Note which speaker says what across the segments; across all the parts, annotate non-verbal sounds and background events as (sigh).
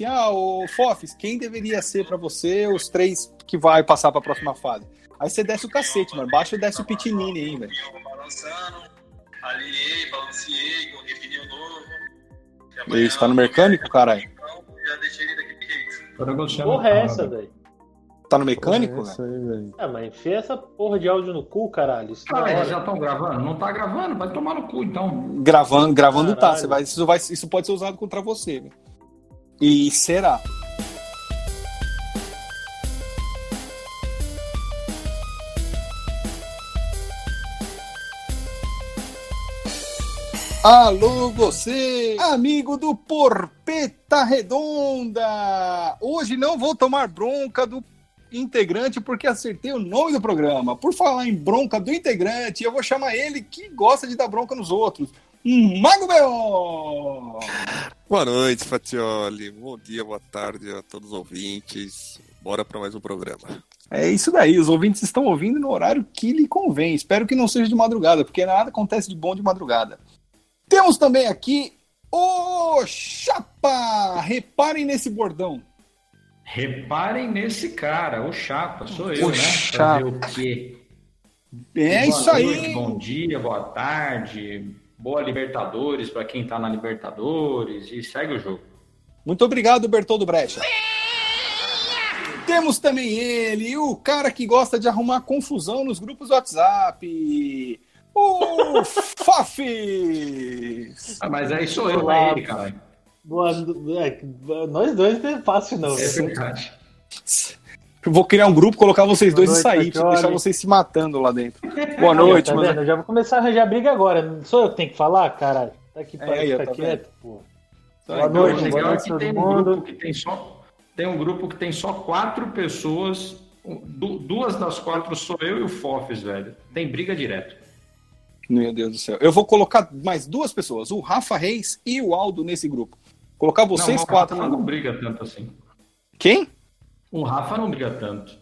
Speaker 1: assim, ah, o Fofis, quem deveria ser pra você os três que vai passar pra próxima fase? Aí você desce o cacete, mano. Baixa e desce o pitinini aí, velho.
Speaker 2: Balançando, alinhei, balanceei, novo.
Speaker 1: Isso, tá no mecânico, caralho?
Speaker 2: Já deixei ele daquele jeito.
Speaker 3: Agora eu chamo
Speaker 4: Porra, é
Speaker 3: a-
Speaker 4: essa, velho?
Speaker 1: Tá no mecânico,
Speaker 5: É aí, velho.
Speaker 4: Ah, mas enfia essa porra de áudio no cu, caralho. Isso
Speaker 3: eles
Speaker 4: hora.
Speaker 3: já estão gravando? Não tá gravando? Vai tomar no cu, então.
Speaker 1: Gravando, gravando tá.
Speaker 4: Caralho.
Speaker 1: Você vai, isso, vai, isso pode ser usado contra você, velho. E será? Alô, você, amigo do Porpeta Redonda! Hoje não vou tomar bronca do integrante porque acertei o nome do programa. Por falar em bronca do integrante, eu vou chamar ele que gosta de dar bronca nos outros. Mago B.O.
Speaker 5: Boa noite, Fatioli. Bom dia, boa tarde a todos os ouvintes. Bora para mais um programa.
Speaker 1: É isso daí, os ouvintes estão ouvindo no horário que lhe convém. Espero que não seja de madrugada, porque nada acontece de bom de madrugada. Temos também aqui o Chapa! Reparem nesse bordão.
Speaker 3: Reparem nesse cara, o Chapa, sou eu,
Speaker 1: O
Speaker 3: né?
Speaker 1: Chapa.
Speaker 3: Fazer o quê?
Speaker 1: É
Speaker 3: Boa
Speaker 1: isso aí.
Speaker 3: noite, bom dia, boa tarde, boa Libertadores para quem tá na Libertadores e segue o jogo.
Speaker 1: Muito obrigado, Bertoldo Brecha. Temos também ele, o cara que gosta de arrumar confusão nos grupos do WhatsApp. O (laughs) Fafis!
Speaker 3: Ah, mas aí sou eu, não
Speaker 4: Olá.
Speaker 3: é ele, caralho.
Speaker 4: Boa- é, nós dois não é fácil, não.
Speaker 3: É verdade.
Speaker 1: Vou criar um grupo, colocar vocês
Speaker 4: Boa
Speaker 1: dois e
Speaker 4: noite,
Speaker 1: sair,
Speaker 4: Fatioli.
Speaker 1: deixar vocês se matando lá dentro. Boa noite,
Speaker 4: tá
Speaker 1: mas
Speaker 4: vendo? Eu já vou começar a arranjar briga agora. Sou eu que tenho que falar, caralho? Tá aqui
Speaker 1: É,
Speaker 4: para
Speaker 1: aí, tá
Speaker 4: quieto, pô. Boa noite, boa
Speaker 3: legal é
Speaker 4: noite
Speaker 3: que tem um
Speaker 4: mundo.
Speaker 3: grupo que tem só tem um grupo que tem só quatro pessoas. du- duas das quatro sou eu e o Fofes, velho. Tem briga direto.
Speaker 1: Meu Deus do céu. Eu vou colocar mais duas pessoas, o Rafa Reis e o Aldo nesse grupo. Colocar vocês
Speaker 3: não, o
Speaker 1: quatro
Speaker 3: não
Speaker 1: grupo.
Speaker 3: briga tanto assim.
Speaker 1: Quem?
Speaker 3: O Rafa não briga tanto.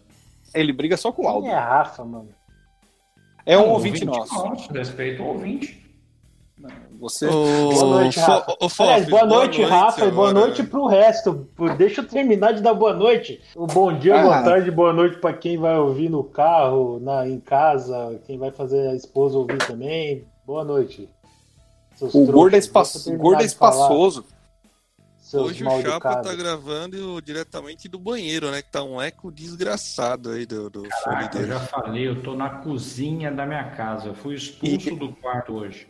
Speaker 1: Ele briga só com o Aldo.
Speaker 4: Quem é Rafa, mano?
Speaker 1: É um
Speaker 3: Não,
Speaker 1: ouvinte nosso.
Speaker 3: Respeito ao ouvinte.
Speaker 1: Você.
Speaker 4: Boa noite, Rafa.
Speaker 5: Ô, Fofis,
Speaker 4: Aliás, boa noite, Rafa, e boa noite pro resto. Deixa eu terminar de dar boa noite. O bom dia,
Speaker 1: Ah.
Speaker 4: boa tarde, boa noite pra quem vai ouvir no carro, na, em casa, quem vai fazer a esposa ouvir também. Boa noite. Seus
Speaker 1: O gordo é, espaço, gordo é
Speaker 4: falar,
Speaker 1: espaçoso.
Speaker 4: seus
Speaker 5: Hoje o Chapa tá gravando diretamente do banheiro, né? Que tá um eco desgraçado aí do, do
Speaker 3: Caraca, eu já falei, eu tô na cozinha da minha casa. Eu fui expulso do quarto hoje.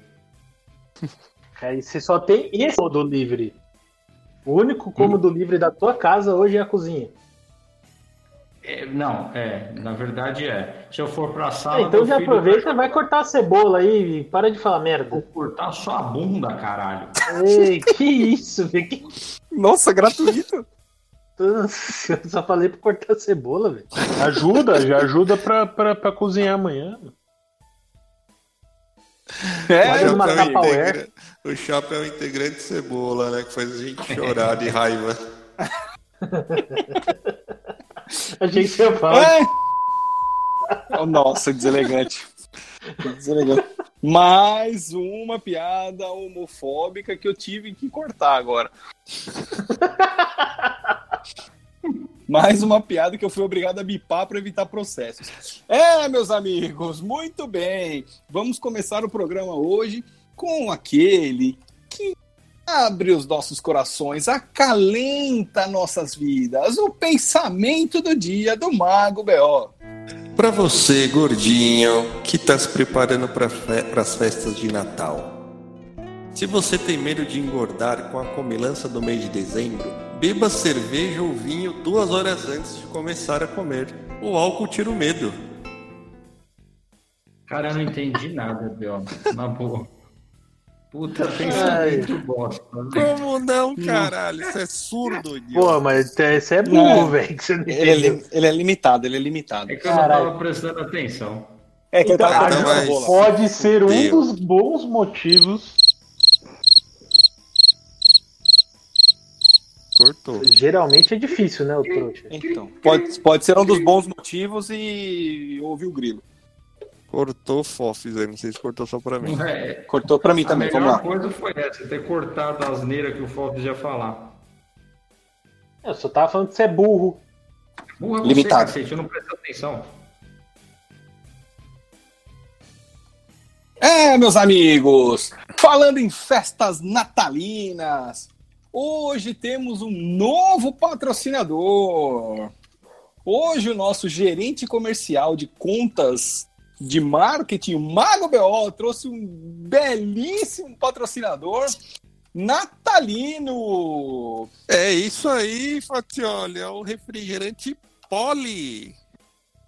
Speaker 4: Aí (laughs) você só tem esse cômodo livre. O único cômodo livre da tua casa hoje é a cozinha.
Speaker 3: É, não, é, na verdade é. Se eu for pra sala.
Speaker 4: então
Speaker 3: meu
Speaker 4: já aproveita e vai cortar a cebola aí e para de falar merda.
Speaker 3: Vou cortar só a bunda, caralho.
Speaker 4: Ei, que isso, velho? Que...
Speaker 1: Nossa, gratuito.
Speaker 4: Eu só falei pra cortar a cebola, velho.
Speaker 6: Ajuda, já ajuda pra, pra, pra cozinhar amanhã.
Speaker 1: É,
Speaker 4: uma
Speaker 5: integra- O Chapa é o integrante cebola, né? Que faz a gente chorar de raiva. (laughs)
Speaker 4: Achei que você ia falar.
Speaker 1: É. Nossa, deselegante. deselegante. Mais uma piada homofóbica que eu tive que cortar agora. Mais uma piada que eu fui obrigado a bipar para evitar processos. É, meus amigos, muito bem. Vamos começar o programa hoje com aquele que abre os nossos corações, acalenta nossas vidas, o pensamento do dia do Mago B.O.
Speaker 5: Pra você, gordinho, que tá se preparando para as festas de Natal. Se você tem medo de engordar com a comilança do mês de dezembro, beba cerveja ou vinho duas horas antes de começar a comer. O álcool tira o medo.
Speaker 3: Cara, eu não entendi nada, Bel. Na boa. Puta,
Speaker 4: Ai.
Speaker 3: pensamento bosta. né?
Speaker 5: Como não, caralho? Isso é surdo, idiota.
Speaker 4: Pô, mas esse é
Speaker 1: Não.
Speaker 4: burro, velho.
Speaker 1: Ele é, ele é limitado, ele é limitado.
Speaker 3: É que eu
Speaker 4: Caralho.
Speaker 3: não tava prestando atenção.
Speaker 1: É que
Speaker 4: Então,
Speaker 1: tá
Speaker 5: Ah,
Speaker 1: jogando
Speaker 5: mas-.
Speaker 6: Pode ser um
Speaker 5: Deus.
Speaker 6: dos bons motivos.
Speaker 5: Cortou.
Speaker 4: Geralmente é difícil, né, o trouxa?
Speaker 1: Então, pode, pode ser um dos bons motivos e ouvir o grilo.
Speaker 5: Cortou fofes aí, não sei se cortou só pra mim.
Speaker 3: É,
Speaker 1: Cortou pra mim
Speaker 3: a
Speaker 1: também, vamos
Speaker 3: melhor
Speaker 1: lá.
Speaker 3: coisa foi essa, ter cortado a asneira que o Fox ia falar.
Speaker 4: Eu só tava falando que você é burro.
Speaker 3: Burra você,
Speaker 1: Limitado.
Speaker 3: cacete, eu não presto atenção.
Speaker 1: É, meus amigos, falando em festas natalinas, hoje temos um novo patrocinador. Hoje o nosso gerente comercial de contas de marketing, o Mago BO, trouxe um belíssimo patrocinador natalino.
Speaker 5: É isso aí, Fatioli, é o refrigerante Poli.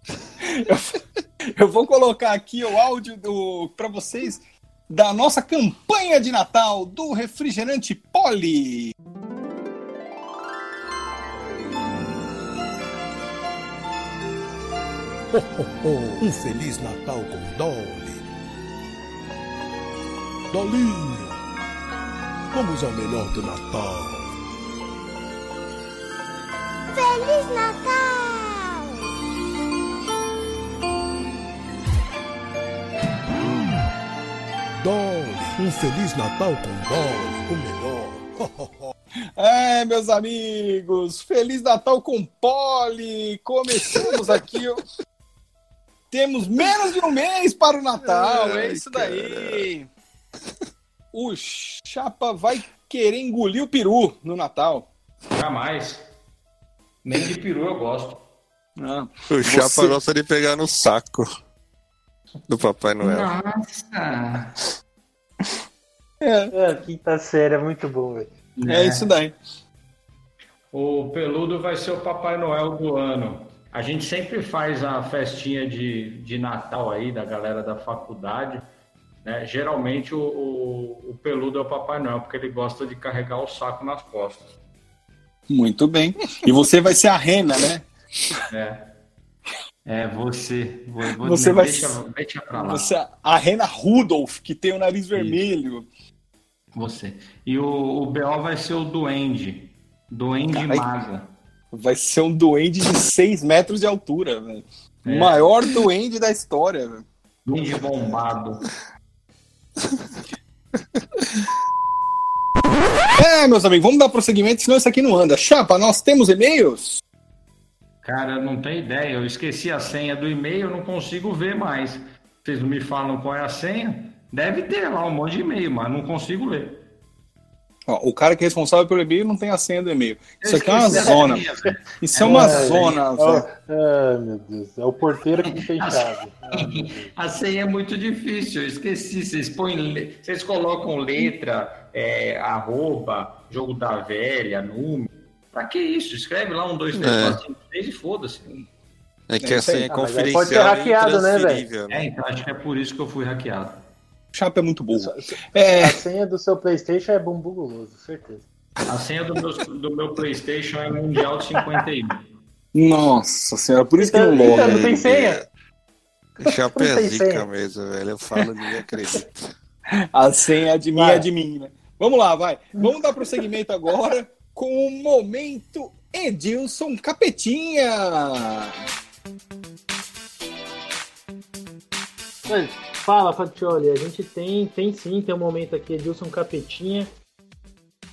Speaker 5: (laughs)
Speaker 1: Eu vou colocar aqui o áudio do para vocês da nossa campanha de Natal do refrigerante Poli.
Speaker 7: Um Feliz Natal com Dolly. Dolinho, vamos ao melhor do Natal.
Speaker 8: Feliz Natal!
Speaker 7: Dolly, um Feliz Natal com Dolly, o melhor.
Speaker 1: É, meus amigos, Feliz Natal com Poli! Começamos aqui. Temos menos de um mês para o Natal, é
Speaker 5: Ai,
Speaker 1: isso daí. O Chapa vai querer engolir o peru no Natal.
Speaker 3: Jamais. Nem de peru eu gosto.
Speaker 1: Ah,
Speaker 5: O Chapa
Speaker 1: Você-
Speaker 5: gosta de pegar no saco do Papai Noel.
Speaker 3: Nossa.
Speaker 1: é,
Speaker 4: É, quinta série é muito bom, velho.
Speaker 1: é isso daí.
Speaker 3: O peludo vai ser o Papai Noel do ano. A gente sempre faz a festinha de, de Natal aí da galera da faculdade. Né? Geralmente o, o, o peludo é o Papai Noel, porque ele gosta de carregar o saco nas costas.
Speaker 1: Muito bem. E você vai ser a rena, né?
Speaker 3: É. É, você. Vou, vou-
Speaker 1: Você vai-
Speaker 3: deixa, deixa pra lá.
Speaker 1: Você, a rena Rudolph, que tem o nariz vermelho.
Speaker 3: Você. E o, o BO vai ser o Duende. Duende. Maga.
Speaker 1: Vai ser um duende de 6 metros de altura, velho.
Speaker 3: É.
Speaker 1: O maior duende da história, velho.
Speaker 3: Duende bombado. (laughs)
Speaker 1: É, meus amigos, vamos dar prosseguimento, senão isso aqui não anda. Chapa, nós temos e-mails?
Speaker 3: Cara, não tenho ideia. Eu esqueci a senha do e-mail, eu não consigo ver mais. Vocês não me falam qual é a senha? Deve ter lá um monte de e-mail, mas não consigo ler.
Speaker 1: Ó, o cara que é responsável pelo e-mail não tem a senha do e-mail. Isso aqui é uma
Speaker 3: a
Speaker 1: zona.
Speaker 3: velho.
Speaker 1: Isso é uma
Speaker 4: É,
Speaker 1: zona, velho.
Speaker 4: Ai, meu Deus. É o porteiro que não tem chave.
Speaker 3: A senha é muito difícil, eu esqueci. Vocês põem, vocês colocam letra, é, arroba, jogo da velha, número. Pra que isso? Escreve lá um, dois, três,
Speaker 5: É.
Speaker 3: quatro, cinco, seis e foda-se.
Speaker 5: É que
Speaker 1: É
Speaker 5: a senha é confidencial
Speaker 4: pode ser hackeado, né,
Speaker 5: e intransferível,
Speaker 3: É, então acho que é por isso que eu fui hackeado.
Speaker 1: Chapa é muito burro. É,
Speaker 4: A senha do seu Playstation é bumbum guloso, certeza.
Speaker 3: A senha do meu, do meu PlayStation é Mundial de 51.
Speaker 1: nossa senhora, por isso que não
Speaker 4: Então,
Speaker 1: loga.
Speaker 4: não tem senha?
Speaker 5: Chapa é zica mesmo, velho. Eu falo, ninguém acredita.
Speaker 1: A senha é de mim é de mim, né? Vamos lá, vai. Vamos dar prosseguimento agora com o momento Edilson Capetinha.
Speaker 4: Mas, fala, Fatioli, a gente tem, tem sim, tem um momento aqui, Edilson Capetinha.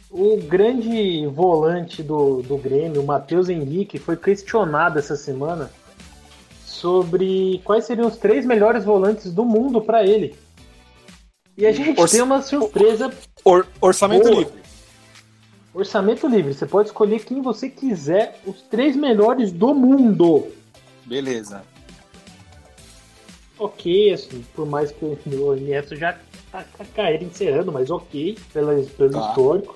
Speaker 4: O grande volante do, do Grêmio, o Matheus Henrique, foi questionado essa semana sobre quais seriam os três melhores volantes do mundo para ele. E a gente
Speaker 1: Orça-
Speaker 4: tem uma surpresa
Speaker 1: Or- orçamento
Speaker 4: Boa.
Speaker 1: livre.
Speaker 4: Orçamento livre. Você pode escolher quem você quiser, os três melhores do mundo.
Speaker 1: Beleza.
Speaker 4: Ok, assim, por mais que o Neto já tá com a carreira encerrando, mas ok, pela, pelo
Speaker 1: Tá.
Speaker 4: histórico.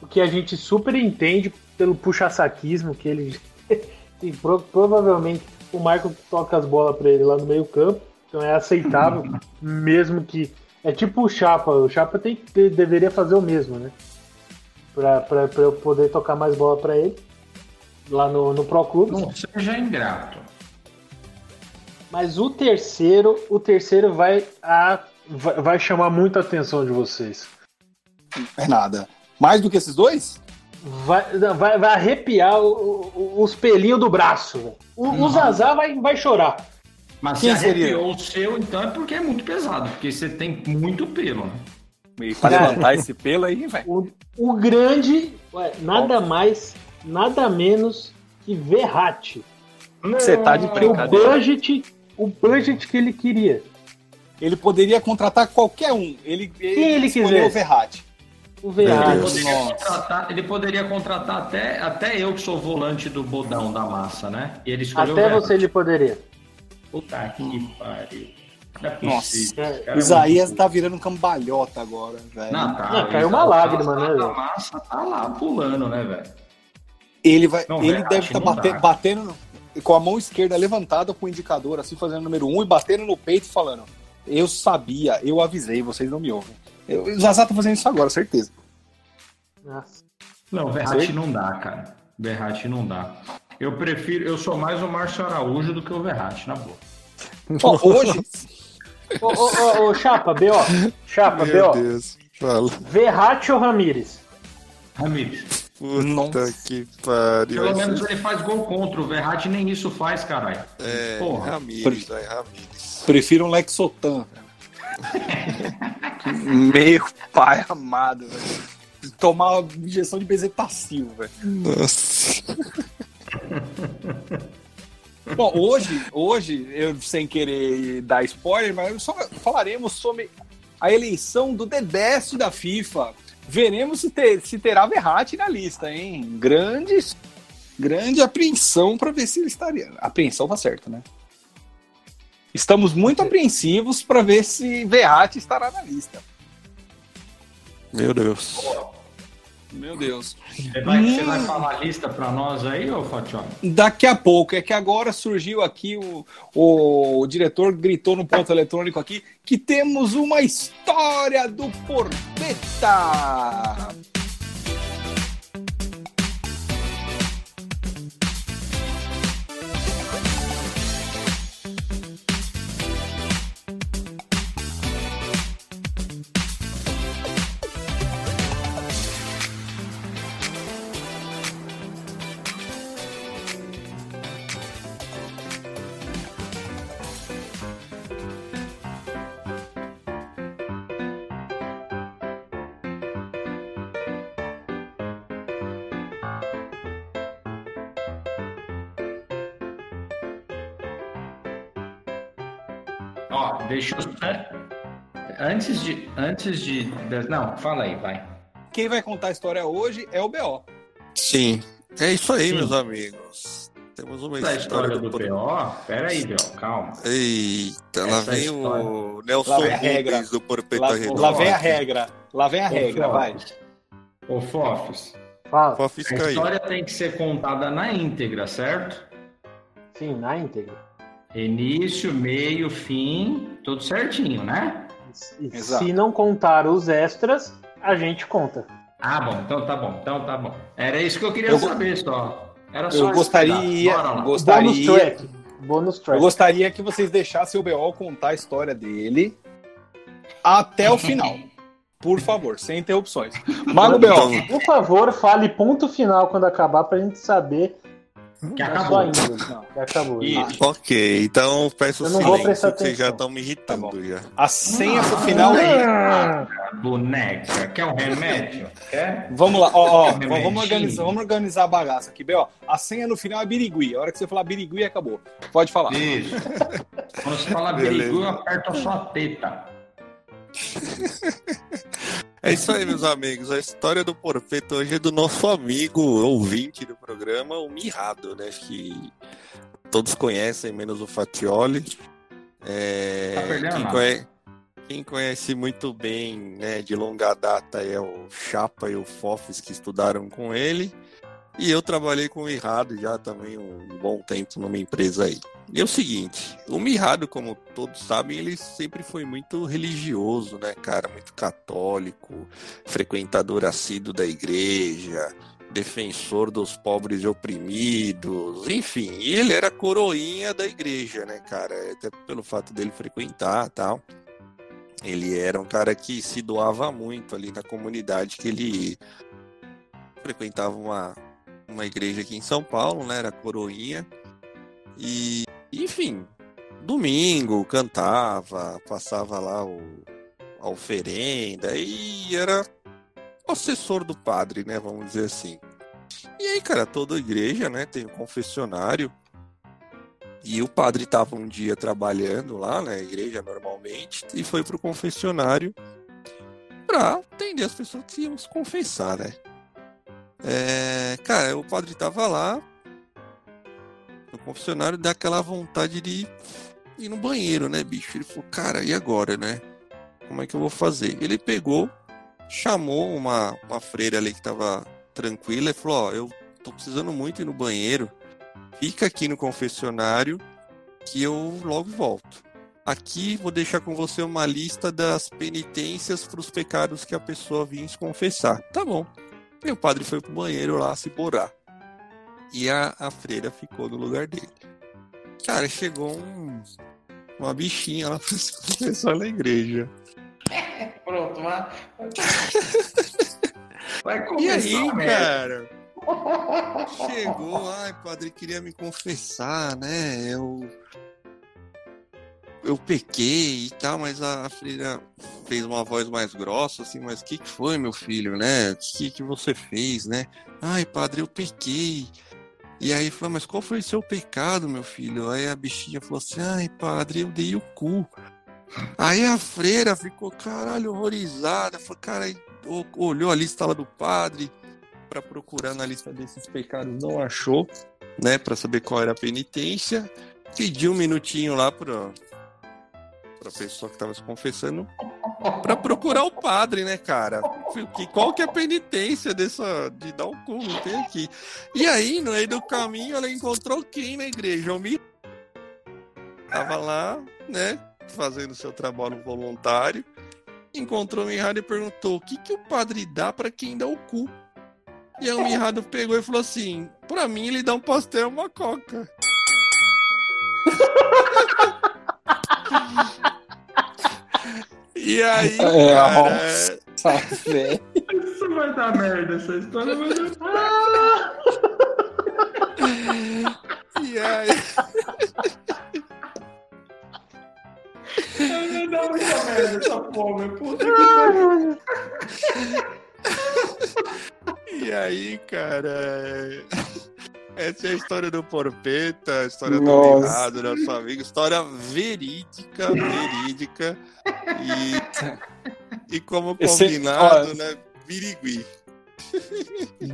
Speaker 4: O que a gente super entende pelo puxa-saquismo que ele. (laughs) e pro- provavelmente o Michael toca as bolas pra ele lá no meio-campo, então é aceitável, (laughs) mesmo que. É tipo o Chapa, o Chapa tem, que- deveria fazer o mesmo, né? Pra, pra, pra eu poder tocar mais bola pra ele lá no, no Pro Clube.
Speaker 3: Não seja ingrato.
Speaker 4: Mas o terceiro, o terceiro vai, a, vai, chamar muita atenção de vocês.
Speaker 1: É nada. Mais do que esses dois?
Speaker 4: Vai, vai, vai arrepiar o- o- os pelinhos do braço. O, o Zazá vai, vai chorar.
Speaker 3: Mas
Speaker 1: Quem
Speaker 3: se
Speaker 1: seria?
Speaker 3: arrepiou o seu, então é porque é muito pesado, porque você tem muito pelo, né?
Speaker 1: E pra
Speaker 4: Cara.
Speaker 1: levantar esse pelo aí, velho.
Speaker 4: O, o grande, ué, nada mais, nada menos que Verratti.
Speaker 1: Você tá de
Speaker 4: O
Speaker 1: brincadeira.
Speaker 4: budget, o budget que ele queria.
Speaker 1: Ele poderia contratar qualquer um. Ele, ele,
Speaker 4: ele
Speaker 1: escolheu
Speaker 4: quiser.
Speaker 1: o Verratti.
Speaker 4: O
Speaker 3: Ele
Speaker 4: Verratti.
Speaker 5: Deus.
Speaker 3: poderia, contratar, ele poderia contratar até, até eu que sou volante do bodão da massa, né? E ele escolheu
Speaker 4: Até
Speaker 3: o
Speaker 4: você ele poderia.
Speaker 3: Puta que pariu. Não é
Speaker 1: Nossa.
Speaker 3: possível. Cara é
Speaker 1: O Isaías
Speaker 3: muito
Speaker 1: tá virando um cambalhota agora, velho.
Speaker 3: Não, tá.
Speaker 4: Não, caiu
Speaker 3: ele
Speaker 4: uma lágrima,
Speaker 3: tá-
Speaker 4: né?
Speaker 3: A massa tá lá pulando, né, velho?
Speaker 1: Ele vai,
Speaker 3: Não,
Speaker 1: ele deve estar
Speaker 3: dá.
Speaker 1: batendo com a mão esquerda levantada com o indicador, assim, fazendo o número um e batendo no peito e falando: Eu sabia, eu avisei, vocês não me ouvem. Eu, o Zazá tá fazendo isso agora, certeza.
Speaker 4: Nossa.
Speaker 3: Não, Verratti não dá, cara. Verratti não dá. Eu prefiro, eu sou mais o Márcio Araújo do que o Verratti, na boa. (laughs)
Speaker 1: Hoje,
Speaker 4: Ô, ô, ô, ô, Chapa, B.O. Chapa,
Speaker 5: Meu
Speaker 4: B.O.
Speaker 5: Deus. Fala.
Speaker 4: Verratti ou Ramires?
Speaker 3: Ramires.
Speaker 5: Puta
Speaker 1: Nossa.
Speaker 5: que pariu.
Speaker 3: Pelo menos ele faz gol contra. O Verratti nem isso faz, caralho.
Speaker 5: É,
Speaker 3: Porra.
Speaker 5: Ramires, vai, Ramires.
Speaker 1: prefiro um Lexotan. (laughs) Meu pai amado, velho. Tomar uma injeção de bezetacil, velho.
Speaker 5: Nossa.
Speaker 1: Bom, hoje, hoje, eu sem querer dar spoiler, mas só falaremos sobre a eleição do The Best da FIFA. Veremos se, ter, se terá Verratti na lista, hein? Grande, grande apreensão para ver se ele estaria. Apreensão tá certo, né? Estamos muito apreensivos para ver se Verratti estará na lista.
Speaker 5: Meu Deus.
Speaker 1: Meu Deus.
Speaker 3: Você vai, você
Speaker 1: Hum.
Speaker 3: vai falar a lista pra nós aí, ô Fatione?
Speaker 1: Daqui a pouco, é que agora surgiu aqui o, o, diretor gritou no ponto eletrônico aqui que temos uma história do Porpeta.
Speaker 3: Antes de. Antes de. Não, fala aí, vai.
Speaker 1: Quem vai contar a história hoje é o BO.
Speaker 5: Sim. É isso aí,
Speaker 3: Sim.
Speaker 5: meus amigos. Temos uma
Speaker 3: Da
Speaker 5: história,
Speaker 3: história do
Speaker 5: Por-
Speaker 3: PO? Pera aí, BO, calma.
Speaker 5: Eita, lá
Speaker 3: Essa
Speaker 5: vem
Speaker 3: história.
Speaker 5: o Nelson
Speaker 1: Lá vem a regra.
Speaker 5: Do Porpeta
Speaker 1: Lá,
Speaker 5: Redondo.
Speaker 1: lá vem a regra. Lá vem a
Speaker 3: Ô,
Speaker 1: regra, vai.
Speaker 3: Fofis. Ô, Fofis,
Speaker 4: Fala.
Speaker 5: Fofis
Speaker 3: a
Speaker 5: caiu.
Speaker 3: história tem que ser contada na íntegra, certo?
Speaker 4: Sim, na íntegra.
Speaker 3: Início, meio, fim, tudo certinho, né?
Speaker 4: E
Speaker 1: Exato.
Speaker 4: se não contar os extras, a gente conta.
Speaker 3: Ah, bom, então tá bom, então tá bom. Era isso que eu queria
Speaker 1: Eu-
Speaker 3: saber só. Era só
Speaker 1: Eu gostaria,
Speaker 3: tá? Bora lá.
Speaker 4: Bônus
Speaker 1: gostaria,
Speaker 4: track.
Speaker 1: Eu
Speaker 4: track.
Speaker 1: gostaria que vocês deixassem o BO contar a história dele até o final. (laughs) Por favor, sem interrupções. (laughs) Mago BO,
Speaker 4: Por favor, fale ponto final quando acabar pra gente saber
Speaker 3: Que acabou.
Speaker 4: índole. Não, que acabou.
Speaker 3: Isso.
Speaker 5: ok, então peço
Speaker 4: Eu não vou
Speaker 5: silêncio,
Speaker 4: prestar
Speaker 5: que vocês já estão me irritando já.
Speaker 1: a senha pro final é.
Speaker 4: Ah,
Speaker 3: Boneca, quer um remédio? Quer?
Speaker 1: Vamos lá, ó, ó, vamos, organizar, vamos organizar a bagaça aqui, BO. A senha no final é birigui. A hora que você falar birigui, acabou. Pode falar.
Speaker 3: Isso. Quando você fala
Speaker 5: Beleza.
Speaker 3: perigo, eu aperto a sua teta.
Speaker 5: É isso aí, meus amigos. A história do Porfeito hoje é do nosso amigo ouvinte do programa, o Mirrado, né? Acho que todos conhecem, menos o Fatioli. É,
Speaker 3: Tá perdendo
Speaker 5: quem, conhece, quem conhece muito bem, né, de longa data, é o Chapa e o Fofes que estudaram com ele. E eu trabalhei com o Mirrado já também um bom tempo numa empresa aí. E é o seguinte, o Mirrado, como todos sabem, ele sempre foi muito religioso, né, cara? Muito católico, frequentador assíduo da igreja, defensor dos pobres e oprimidos, enfim, ele era coroinha da igreja, né, cara? Até pelo fato dele frequentar tal. Ele era um cara que se doava muito ali na comunidade que ele frequentava uma, uma igreja aqui em São Paulo, né? Era coroinha. E, enfim, domingo cantava, passava lá o, a oferenda e era assessor do padre, né? Vamos dizer assim. E aí, cara, toda igreja, né, tem um confessionário. E o padre estava um dia trabalhando lá na igreja normalmente e foi pro confessionário para atender as pessoas que iam se confessar, né? É, cara, o padre tava lá no confessionário, dá aquela vontade de ir no banheiro, né, bicho? Ele falou, cara, e agora, né? Como é que eu vou fazer? Ele pegou, chamou uma, uma freira ali que tava tranquila e falou, ó, eu tô precisando muito ir no banheiro, fica aqui no confessionário que eu logo volto. Aqui vou deixar com você uma lista das penitências para os pecados que a pessoa vinha se confessar. Tá bom. E o padre foi pro banheiro lá se borar. E a, a freira ficou no lugar dele. Cara, chegou um, uma bichinha lá pra se confessar na igreja. (laughs)
Speaker 3: Pronto, vai. (laughs) Vai
Speaker 5: E
Speaker 3: começar
Speaker 5: aí,
Speaker 3: a merda.
Speaker 5: cara? (laughs) Chegou, ai, padre, queria me confessar, né? Eu. Eu pequei e tal, mas a a freira fez uma voz mais grossa, assim, mas o que, que foi, meu filho, né? O que, que você fez, né? Ai, padre, eu pequei. E aí falou, mas qual foi o seu pecado, meu filho? Aí a bichinha falou assim, ai, padre, eu dei o cu. Aí a freira ficou, caralho, horrorizada. Falou, cara, olhou a lista lá do padre para procurar na lista desses pecados, não achou, né, para saber qual era a penitência. Pediu um minutinho lá para para pessoa que estava se confessando para procurar o padre, né, cara? Que qual que é a penitência dessa de dar o cu, não tem aqui. E aí, no meio do caminho, ela encontrou quem na igreja? O Mi tava lá, né, fazendo seu trabalho voluntário. Encontrou o Mirrado e perguntou: "O que que o padre dá para quem dá o cu?" E aí o Mirrado pegou e falou assim: "Pra mim ele dá um pastel e uma coca." (laughs) E aí, (laughs)
Speaker 1: É,
Speaker 5: cara,
Speaker 1: Nossa, (laughs) velho.
Speaker 3: Isso vai dar merda, essa história vai dar (laughs)
Speaker 5: e aí,
Speaker 3: Vai dar muita merda essa porra, meu puta que pariu.
Speaker 5: E aí, cara, essa é a história do Porpeta, a história do
Speaker 1: Nossa.
Speaker 5: Mirrado, nosso amigo, história verídica, verídica e, e como combinado, né, birigui.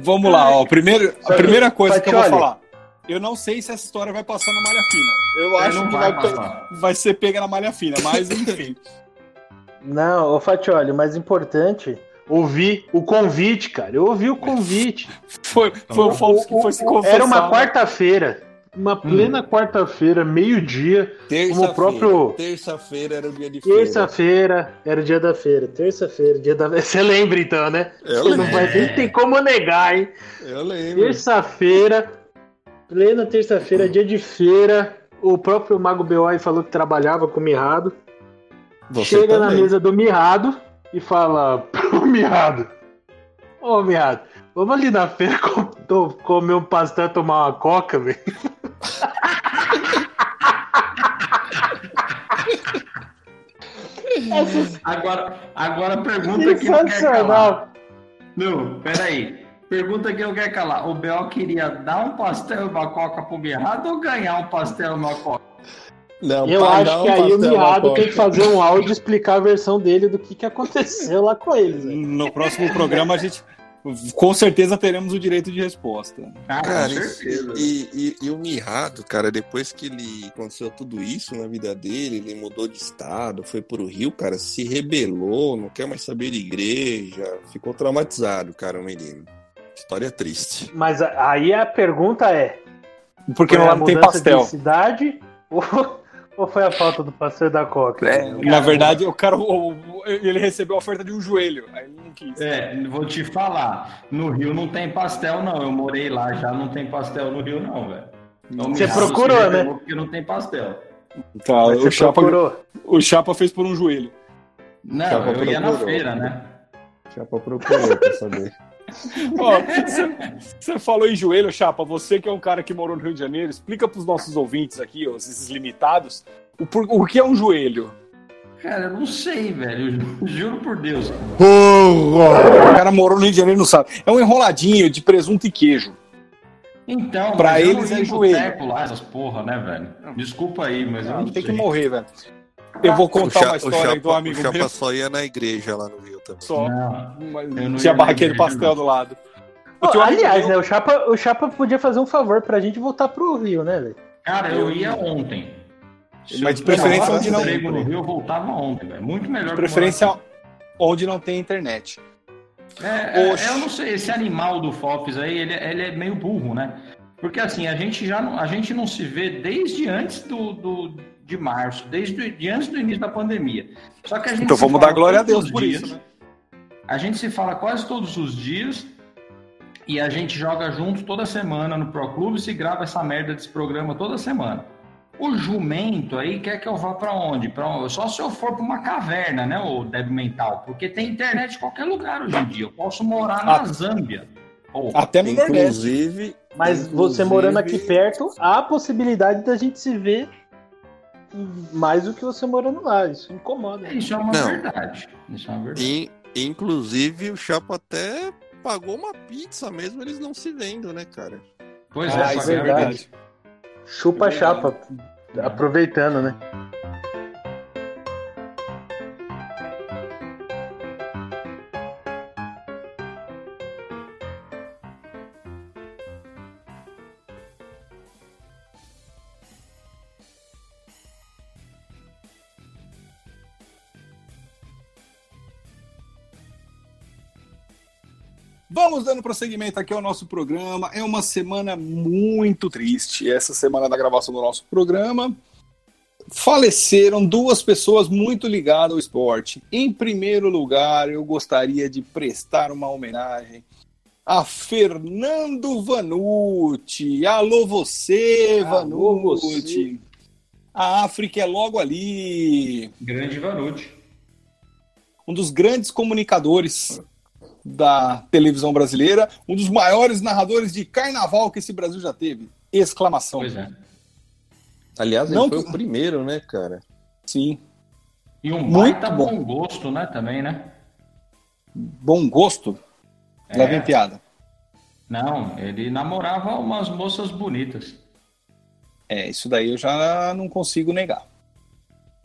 Speaker 1: Vamos lá, ó. Primeiro, a primeira coisa que eu vou falar. Eu não sei se essa história vai passar na malha fina. Eu acho que
Speaker 3: vai
Speaker 1: vai, vai ser pega na malha fina, mas enfim.
Speaker 4: Não, ô Fatioli, o mais importante, ouvi o convite, cara. Eu ouvi o convite.
Speaker 1: Foi, foi o Fofos que foi se confessar.
Speaker 4: Era uma
Speaker 1: né?
Speaker 4: quarta-feira. Uma plena quarta-feira, meio-dia.
Speaker 5: Terça-feira.
Speaker 4: o próprio-
Speaker 5: Terça-feira era o dia de feira.
Speaker 4: Terça-feira era o dia da feira. Terça-feira, dia da Você lembra então, né?
Speaker 5: Eu
Speaker 4: não vai nem tem como negar, hein?
Speaker 5: Eu lembro.
Speaker 4: Terça-feira, plena terça-feira, dia de feira. O próprio Mago B.O.I. falou que trabalhava com o Mirrado.
Speaker 5: Você
Speaker 4: Chega na
Speaker 5: também.
Speaker 4: mesa do Mirrado e fala pro Mirrado: Ô Mirrado, vamos ali na feira comer um pastel e tomar uma coca, velho.
Speaker 3: Agora, agora pergunta que não quer calar. Não, peraí. Pergunta que eu quero calar. O Bel queria dar um pastel e uma coca pro Mirrado ou ganhar um pastel e uma coca?
Speaker 5: Não,
Speaker 4: Eu acho que aí o Mirrado tem que fazer um áudio e explicar a versão dele do que, que aconteceu lá com eles.
Speaker 1: No próximo programa a gente com certeza teremos o direito de resposta.
Speaker 3: Ah,
Speaker 5: Cara,
Speaker 3: com certeza.
Speaker 5: e, e, e o Mirrado, cara, depois que ele aconteceu tudo isso na vida dele, ele mudou de estado, foi pro Rio, cara, se rebelou, não quer mais saber de igreja, ficou traumatizado, cara, o menino. História triste.
Speaker 4: Mas aí a pergunta é:
Speaker 1: Porque
Speaker 4: foi
Speaker 1: lá
Speaker 4: a
Speaker 1: não tem pastel.
Speaker 4: de cidade ou, ou foi a falta do pastel e da coca?
Speaker 1: É, na verdade, o cara ele recebeu a oferta de um joelho. Aí ele não quis.
Speaker 3: É, vou te falar. No Rio não tem pastel, não. Eu morei lá já, não tem pastel no Rio, não, velho. Então,
Speaker 4: Você procurou, né?
Speaker 3: Porque não tem pastel.
Speaker 1: Tá,
Speaker 4: Mas
Speaker 1: o,
Speaker 4: você
Speaker 1: Chapa,
Speaker 4: procurou.
Speaker 1: o Chapa fez por um joelho.
Speaker 3: Não,
Speaker 5: Tava
Speaker 3: eu ia na
Speaker 5: procurou.
Speaker 3: feira, né?
Speaker 5: Já pra procurar pra saber. (laughs)
Speaker 1: Você falou em joelho, Chapa. Você que é um cara que morou no Rio de Janeiro, explica para os nossos ouvintes aqui, ó, esses limitados, o, por- o que é um joelho.
Speaker 3: Cara, eu não sei, velho. Eu (laughs) Juro por Deus.
Speaker 1: O cara morou no Rio de Janeiro e não sabe. É um enroladinho de presunto e queijo.
Speaker 3: Então,
Speaker 1: Pra
Speaker 3: eu
Speaker 1: eles
Speaker 3: não
Speaker 1: é joelho.
Speaker 3: lá, essas porra, né, velho? Desculpa aí, mas eu não
Speaker 1: Tem
Speaker 3: sei.
Speaker 1: que morrer, velho. Eu vou contar
Speaker 5: Cha-
Speaker 1: uma história aí do
Speaker 5: Chapa,
Speaker 1: amigo
Speaker 5: o Chapa
Speaker 1: meu.
Speaker 5: só ia na igreja lá no Rio também.
Speaker 1: Só.
Speaker 3: Não,
Speaker 1: tinha
Speaker 3: igreja,
Speaker 1: pastel
Speaker 3: não.
Speaker 1: do lado.
Speaker 4: Pô,
Speaker 1: um
Speaker 4: aliás,
Speaker 1: meu-
Speaker 4: né, o Chapa, o Chapa podia fazer um favor pra gente voltar pro Rio, né, velho?
Speaker 3: Cara, eu ia ontem. Se
Speaker 1: Mas de preferência onde não-
Speaker 3: emprego no Rio, eu voltava ontem, velho. Muito melhor
Speaker 1: De preferência onde não tem internet.
Speaker 3: É, é,
Speaker 1: Oxe.
Speaker 3: eu não sei, esse animal do Fofes aí, ele, ele é meio burro, né? Porque assim, a gente já não, a gente não se vê desde antes do, do- de março, desde de antes do início da pandemia. Só que a gente
Speaker 1: Então
Speaker 3: se
Speaker 1: vamos
Speaker 3: fala
Speaker 1: dar glória a Deus por
Speaker 3: dias.
Speaker 1: isso, né?
Speaker 3: A gente se fala quase todos os dias e a gente joga junto toda semana no Pro Clube e grava essa merda desse programa toda semana. O jumento aí quer que eu vá pra onde? Pra onde? Só se eu for pra uma caverna, né, o débil mental? Porque tem internet em qualquer lugar hoje em dia. Eu posso morar na
Speaker 1: Ah.
Speaker 3: Zâmbia. Pô,
Speaker 1: Até no Nordeste.
Speaker 5: Inclusive.
Speaker 4: Mas você
Speaker 5: inclusive-
Speaker 4: morando aqui perto, há a possibilidade da gente se ver mais do que você morando lá. Isso incomoda.
Speaker 3: Isso é uma
Speaker 5: Não.
Speaker 3: verdade. Isso é uma verdade.
Speaker 5: in- inclusive, o Chapa até pagou uma pizza mesmo, eles não se vendo, né, cara?
Speaker 3: Pois
Speaker 1: Ah,
Speaker 3: é,
Speaker 1: é
Speaker 3: a
Speaker 1: verdade.
Speaker 4: Chupa a chapa. Aproveitando, né?
Speaker 1: Prosseguimento aqui ao nosso programa. É uma semana muito triste. Essa semana da gravação do nosso programa. Faleceram duas pessoas muito ligadas ao esporte. Em primeiro lugar, eu gostaria de prestar uma homenagem a Fernando Vanucci. Alô você,
Speaker 4: Alô,
Speaker 1: Vanucci.
Speaker 4: você.
Speaker 1: A África é logo ali.
Speaker 3: Grande Vanucci.
Speaker 1: um dos grandes comunicadores da televisão brasileira, um dos maiores narradores de carnaval que esse Brasil já teve. Exclamação.
Speaker 3: Pois é.
Speaker 5: Aliás, ele
Speaker 1: Não
Speaker 5: foi
Speaker 1: que-
Speaker 5: o primeiro, né, cara?
Speaker 1: Sim.
Speaker 3: E um
Speaker 1: Muito
Speaker 3: baita
Speaker 1: bom.
Speaker 3: bom gosto, né, também, né?
Speaker 1: Bom gosto.
Speaker 3: É.
Speaker 1: Leva em piada.
Speaker 3: Não, ele namorava umas moças bonitas,
Speaker 1: É, isso daí eu já não consigo negar.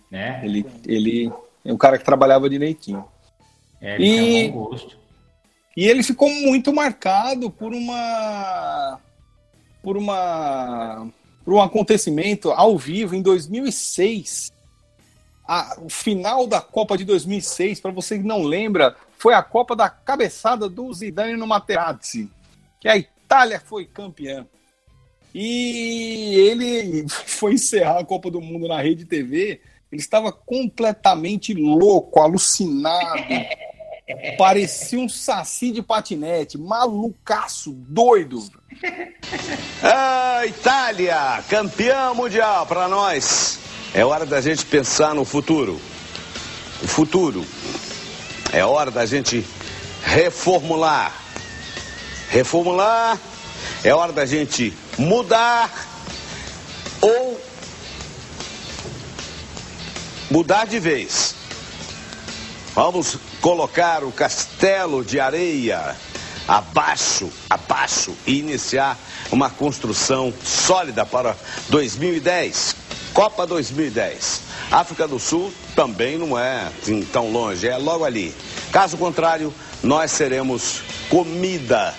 Speaker 3: né?
Speaker 1: Ele, ele é um cara que trabalhava direitinho.
Speaker 3: É, ele
Speaker 1: E-
Speaker 3: tinha bom gosto.
Speaker 1: E ele ficou muito marcado por uma por uma por um acontecimento ao vivo em 2006. A, o final da Copa de 2006, para você que não lembra, foi a Copa da cabeçada do Zidane no Materazzi, que a Itália foi campeã. E ele (laughs) foi encerrar a Copa do Mundo na Rede TV, ele estava completamente louco, alucinado. (laughs) Parecia um saci de patinete, malucaço, doido. (laughs)
Speaker 9: Ah, Itália, campeã mundial para nós. É hora da gente pensar no futuro. O futuro. É hora da gente reformular. Reformular. É hora da gente mudar ou mudar de vez. Vamos colocar o castelo de areia abaixo, abaixo e iniciar uma construção sólida para 2010. Copa 2010. África do Sul também não é assim, tão longe, é logo ali. Caso contrário, nós seremos comida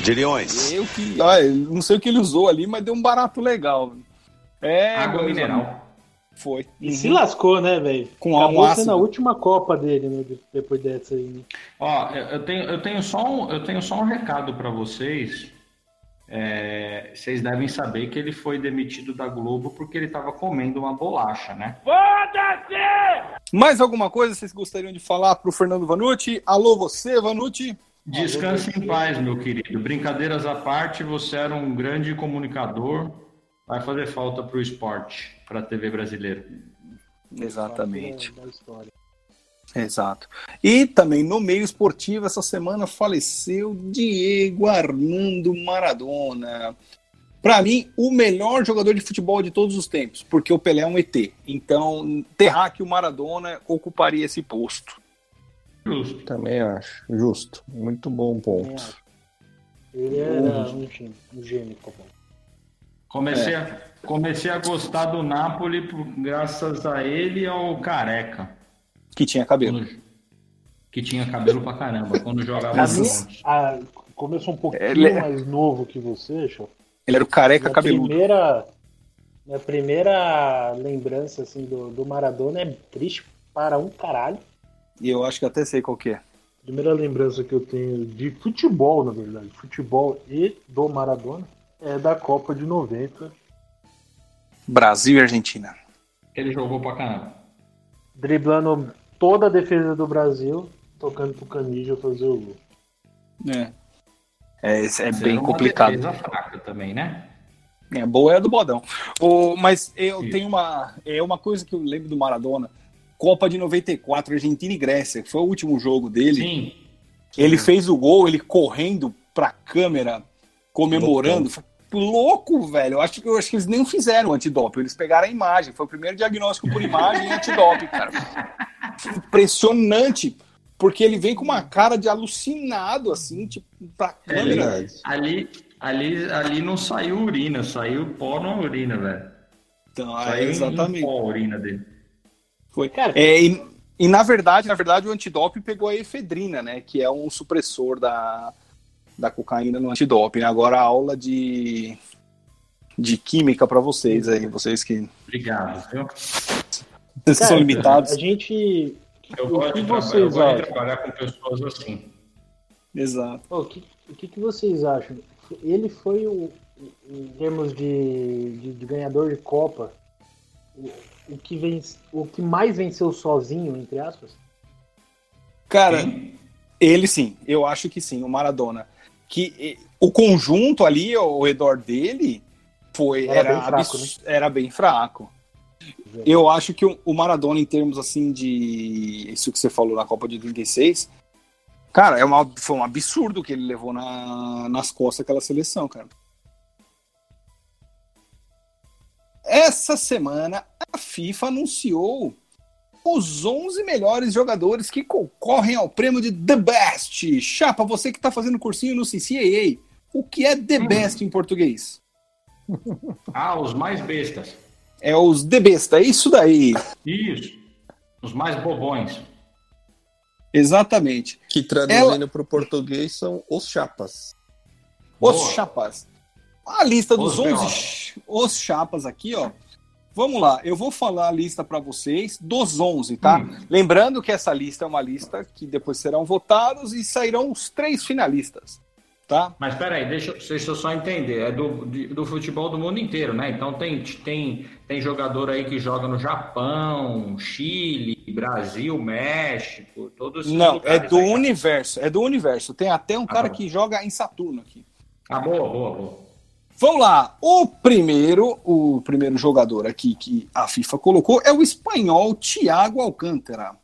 Speaker 9: de leões.
Speaker 1: Eu que, olha, não sei o que ele usou ali, mas deu um barato legal. É,
Speaker 3: Água mineral.
Speaker 1: Foi.
Speaker 4: E se lascou, né, velho?
Speaker 1: Com
Speaker 4: Acabou
Speaker 1: ácido.
Speaker 4: sendo a última Copa dele, né? de- Depois dessa aí, né?
Speaker 3: Ó, eu tenho, eu tenho, só, um, eu tenho só um recado para vocês. É, vocês devem saber que ele foi demitido da Globo porque ele estava comendo uma bolacha, né?
Speaker 1: Mais alguma coisa vocês gostariam de falar pro Fernando Vanucci? Alô, você, Vanucci?
Speaker 3: Descanse em paz, meu querido. Brincadeiras à parte, você era um grande comunicador. Vai fazer falta pro esporte, pra TV brasileira.
Speaker 1: Exatamente. Exato. E também no meio esportivo, essa semana faleceu Diego Armando Maradona. Pra mim, o melhor jogador de futebol de todos os tempos, porque o Pelé é um ET. Então, Terraque e o Maradona ocuparia esse posto.
Speaker 3: Justo.
Speaker 5: Também acho. Justo. Muito bom ponto.
Speaker 4: Ele era um gênio, um gênio.
Speaker 3: Comecei, a, comecei a gostar do Napoli por- graças a ele e ao Careca,
Speaker 1: Que tinha cabelo.
Speaker 3: quando- que tinha cabelo pra caramba, quando jogava
Speaker 4: A
Speaker 3: no
Speaker 4: minha-
Speaker 3: Santos.
Speaker 4: a- como eu sou um pouquinho
Speaker 1: Ele-
Speaker 4: mais novo que você, Chão,
Speaker 1: Ele era o careca
Speaker 4: minha
Speaker 1: cabeludo.
Speaker 4: primeira, minha primeira lembrança assim, do, do Maradona é triste para um caralho.
Speaker 1: E eu acho que até sei qual que é.
Speaker 4: Primeira lembrança que eu tenho de futebol, na verdade, futebol e do Maradona, é da Copa de 90,
Speaker 1: Brasil e Argentina.
Speaker 3: Ele jogou pra caramba.
Speaker 4: driblando toda a defesa do Brasil, tocando pro Canija fazer o gol.
Speaker 1: É. É, é bem complicado.
Speaker 3: defesa fraca também, né?
Speaker 1: É, boa é a do Bodão. O, mas eu
Speaker 3: Isso.
Speaker 1: tenho uma. É uma coisa que eu lembro do Maradona. Copa de 94, Argentina e Grécia, que foi o último jogo dele.
Speaker 3: Sim.
Speaker 1: Ele fez o gol, ele correndo pra câmera, comemorando. Louco, velho. Eu acho, que- eu acho que eles nem fizeram antidoping, eles pegaram a imagem. Foi o primeiro diagnóstico por imagem e antidoping, cara. Impressionante. Porque ele vem com uma cara de alucinado, assim, tipo, pra
Speaker 3: É
Speaker 1: câmera.
Speaker 5: Verdade.
Speaker 3: Ali, ali, ali não saiu urina, saiu pó na urina, velho.
Speaker 1: Então, é,
Speaker 3: Saiu em
Speaker 1: exatamente.
Speaker 3: pó a urina dele.
Speaker 1: Foi.
Speaker 4: Cara,
Speaker 1: É, e, e, na verdade, na verdade, o antidoping pegou a efedrina, né? Que é um supressor da, da cocaína no antidoping. Agora a aula de, de química para vocês aí, vocês que
Speaker 3: Obrigado, viu?
Speaker 1: vocês que são limitados.
Speaker 4: A gente.
Speaker 3: Eu
Speaker 4: o
Speaker 3: gosto,
Speaker 4: que
Speaker 3: de, traba- eu
Speaker 4: vocês
Speaker 3: gosto de
Speaker 4: acham?
Speaker 3: trabalhar com pessoas assim.
Speaker 1: Exato.
Speaker 4: O que, o que, que vocês acham? Ele foi o, em termos de, de, de ganhador de Copa, o, o, que vence, o que mais venceu sozinho, entre aspas?
Speaker 1: Cara,
Speaker 3: Quem?
Speaker 1: ele sim, eu acho que sim, o Maradona. Que eh, o conjunto ali ao redor dele foi
Speaker 4: Era
Speaker 1: era,
Speaker 4: bem fraco,
Speaker 1: abs- era bem fraco. Eu acho que o, o Maradona, em termos assim de isso que você falou na Copa de 36, cara, é uma, foi um absurdo que ele levou na, nas costas aquela seleção, cara. Essa semana a FIFA anunciou os 11 melhores jogadores que concorrem ao prêmio de The Best. Chapa, você que está fazendo cursinho no CCAA, o que é The Best em português? (laughs)
Speaker 3: Ah, os mais bestas.
Speaker 1: É os The Best, é isso daí.
Speaker 3: Isso. Os mais bobões.
Speaker 1: Exatamente.
Speaker 5: Que traduzindo para o português são os chapas.
Speaker 1: Os
Speaker 3: Boa.
Speaker 1: chapas. A lista dos
Speaker 3: Os
Speaker 1: 11
Speaker 3: B.O.
Speaker 1: ch- os chapas aqui, ó. Vamos lá, eu vou falar a lista para vocês dos 11, tá?
Speaker 3: Hum.
Speaker 1: Lembrando que essa lista é uma lista que depois serão votados e sairão os três finalistas, tá?
Speaker 3: Mas peraí, deixa, eu- deixa eu só entender. É do, do futebol do mundo inteiro, né? Então tem, tem, tem jogador aí que joga no Japão, Chile, Brasil, México, todos esses
Speaker 1: Não, é do
Speaker 3: aí.
Speaker 1: universo, é do universo. Tem até um cara
Speaker 3: bom.
Speaker 1: que joga em Saturno aqui.
Speaker 3: Ah, boa, boa, boa.
Speaker 1: Vamos lá, o primeiro, o primeiro jogador aqui que a FIFA colocou é o espanhol Thiago Alcântara.